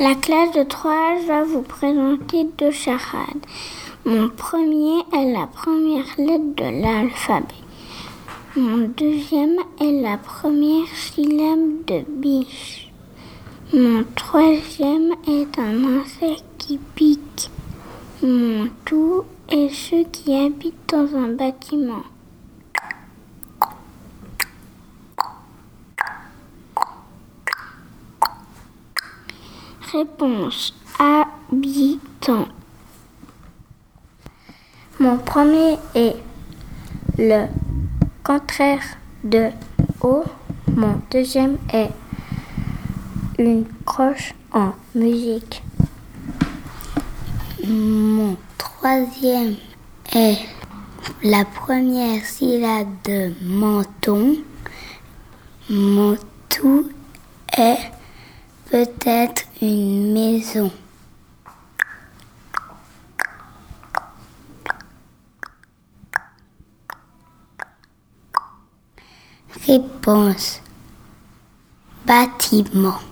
La classe de 3 va vous présenter deux charades. Mon premier est la première lettre de l'alphabet. Mon deuxième est la première syllabe de biche. Mon troisième est un insecte qui pique. Mon tout est ceux qui habitent dans un bâtiment. Réponse habitant. Mon premier est le contraire de haut. Mon deuxième est une croche en musique. Mon troisième est la première syllabe de menton. Mon tout est peut-être une maison. Réponse. Bâtiment.